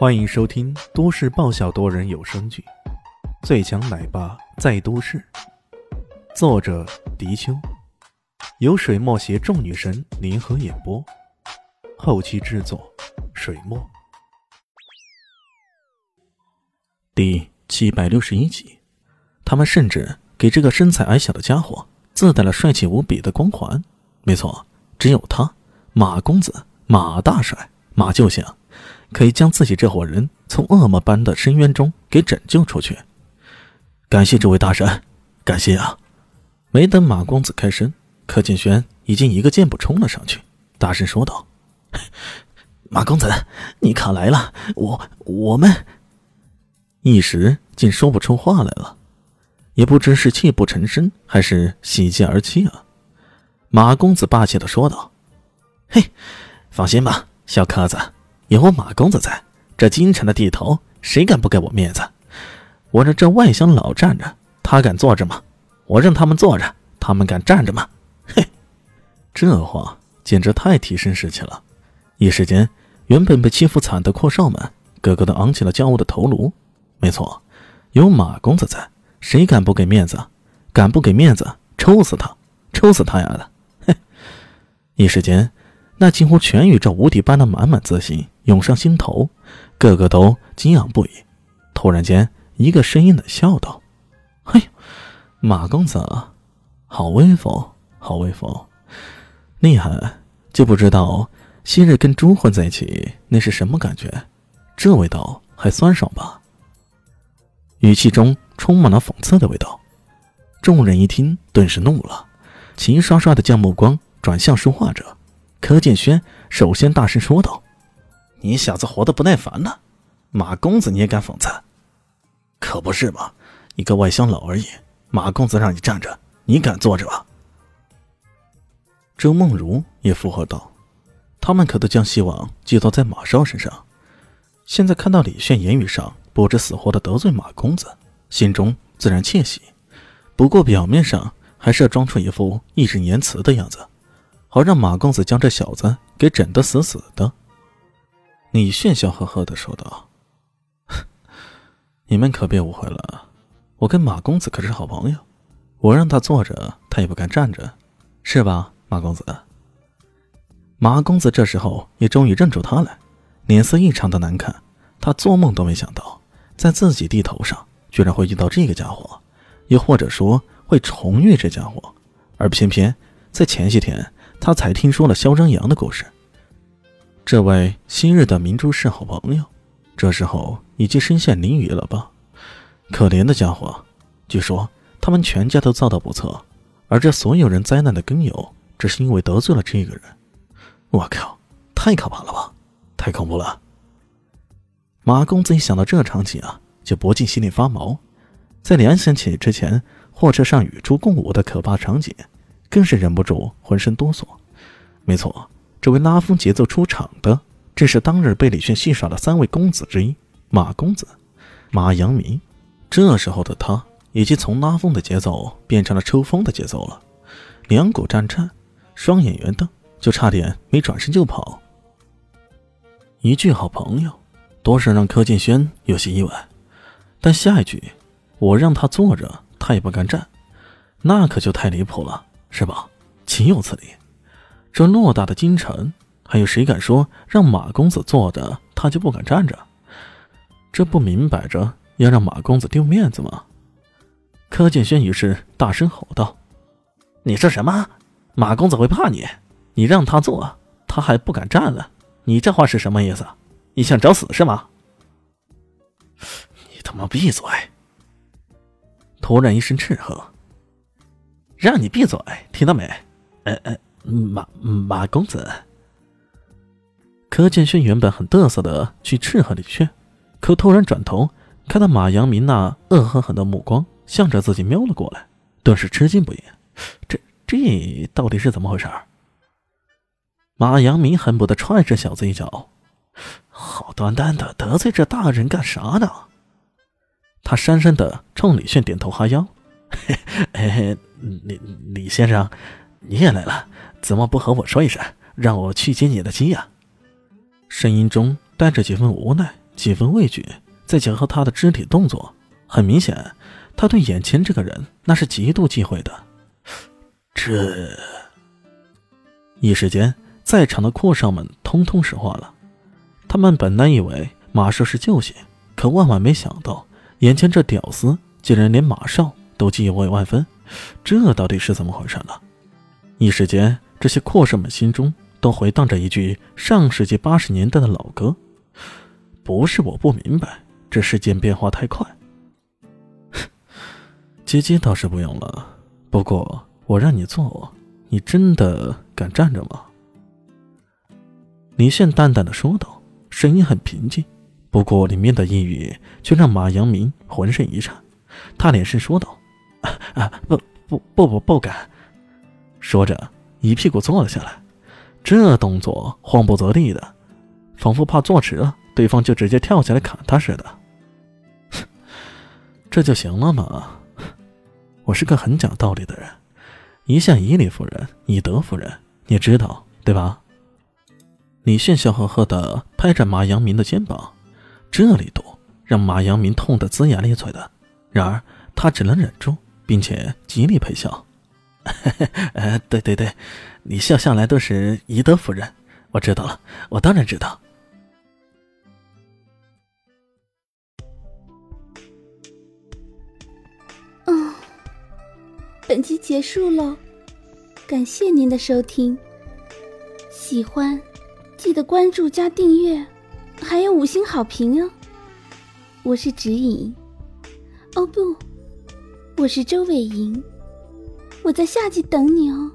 欢迎收听都市爆笑多人有声剧《最强奶爸在都市》，作者：迪秋，由水墨携众女神联合演播，后期制作：水墨。第七百六十一集，他们甚至给这个身材矮小的家伙自带了帅气无比的光环。没错，只有他，马公子，马大帅，马救星。可以将自己这伙人从恶魔般的深渊中给拯救出去。感谢这位大神，感谢啊！没等马公子开声，柯建轩已经一个箭步冲了上去，大声说道：“ 马公子，你可来了！我我们……”一时竟说不出话来了，也不知是泣不成声还是喜极而泣啊！马公子霸气的说道：“嘿，放心吧，小柯子。”有我马公子在，这京城的地头谁敢不给我面子？我让这外乡老站着，他敢坐着吗？我让他们坐着，他们敢站着吗？嘿，这话简直太提升士气了！一时间，原本被欺负惨的阔少们个个都昂起了骄傲的头颅。没错，有马公子在，谁敢不给面子？敢不给面子，抽死他！抽死他丫的！嘿，一时间。那几乎全宇宙无敌般的满满自信涌上心头，个个都惊讶不已。突然间，一个声音冷笑道：“嘿，马公子，好威风，好威风，厉害！就不知道昔日跟猪混在一起那是什么感觉？这味道还酸爽吧？”语气中充满了讽刺的味道。众人一听，顿时怒了，齐刷刷的将目光转向说话者。柯建轩首先大声说道：“你小子活得不耐烦了，马公子你也敢讽刺？可不是嘛，一个外乡佬而已。马公子让你站着，你敢坐着吗？”周梦如也附和道：“他们可都将希望寄托在马少身上，现在看到李炫言语上不知死活的得罪马公子，心中自然窃喜。不过表面上还是要装出一副义正言辞的样子。”好让马公子将这小子给整得死死的。李炫笑呵呵的说道：“ 你们可别误会了，我跟马公子可是好朋友，我让他坐着，他也不敢站着，是吧，马公子？”马公子这时候也终于认出他来，脸色异常的难看。他做梦都没想到，在自己地头上居然会遇到这个家伙，又或者说会重遇这家伙，而偏偏在前些天。他才听说了肖张扬的故事。这位昔日的明珠是好朋友，这时候已经身陷囹圄了吧？可怜的家伙，据说他们全家都遭到不测，而这所有人灾难的根由，只是因为得罪了这个人。我靠，太可怕了吧！太恐怖了！马公子一想到这场景啊，就不禁心里发毛。在联想起之前货车上与猪共舞的可怕场景。更是忍不住浑身哆嗦。没错，这位拉风节奏出场的，正是当日被李炫戏耍的三位公子之一——马公子、马阳明。这时候的他，已经从拉风的节奏变成了抽风的节奏了，两股战颤，双眼圆瞪，就差点没转身就跑。一句好朋友，多少让柯建轩有些意外。但下一句，我让他坐着，他也不敢站，那可就太离谱了。是吧？岂有此理！这偌大的京城，还有谁敢说让马公子坐着，他就不敢站着？这不明摆着要让马公子丢面子吗？柯建轩于是大声吼道：“你说什么？马公子会怕你？你让他坐，他还不敢站了？你这话是什么意思？你想找死是吗？”你他妈闭嘴！突然一声斥喝。让你闭嘴，听到没？呃呃，马马公子。柯建轩原本很得瑟的去斥喝李炫，可突然转头看到马阳明那恶狠狠的目光向着自己瞄了过来，顿时吃惊不已。这这到底是怎么回事？马阳明恨不得踹这小子一脚。好端端的得罪这大人干啥呢？他讪讪的冲李炫点头哈腰。嘿 嘿。李李先生，你也来了，怎么不和我说一声，让我去接你的机呀？声音中带着几分无奈，几分畏惧，再结合他的肢体动作，很明显，他对眼前这个人那是极度忌讳的。这一时间，在场的阔少们通通石化了。他们本来以为马少是救星，可万万没想到，眼前这屌丝竟然连马少都忌讳万分。这到底是怎么回事呢？一时间，这些阔少们心中都回荡着一句上世纪八十年代的老歌：“不是我不明白，这世间变化太快。”接机倒是不用了，不过我让你坐，你真的敢站着吗？李现淡淡的说道，声音很平静，不过里面的抑郁却让马阳明浑身一颤。他连声说道。啊不不不不不敢！说着，一屁股坐了下来，这动作慌不择地的，仿佛怕坐直了，对方就直接跳起来砍他似的。这就行了吗？我是个很讲道理的人，一向以理服人，以德服人，你知道对吧？李现笑呵呵的拍着马阳明的肩膀，这力度让马阳明痛得龇牙咧嘴的，然而他只能忍住。并且极力陪笑，呃，对对对，你笑向来都是以德服人，我知道了，我当然知道。嗯，本集结束喽，感谢您的收听，喜欢记得关注加订阅，还有五星好评哦。我是指引，哦不。我是周伟莹，我在夏季等你哦。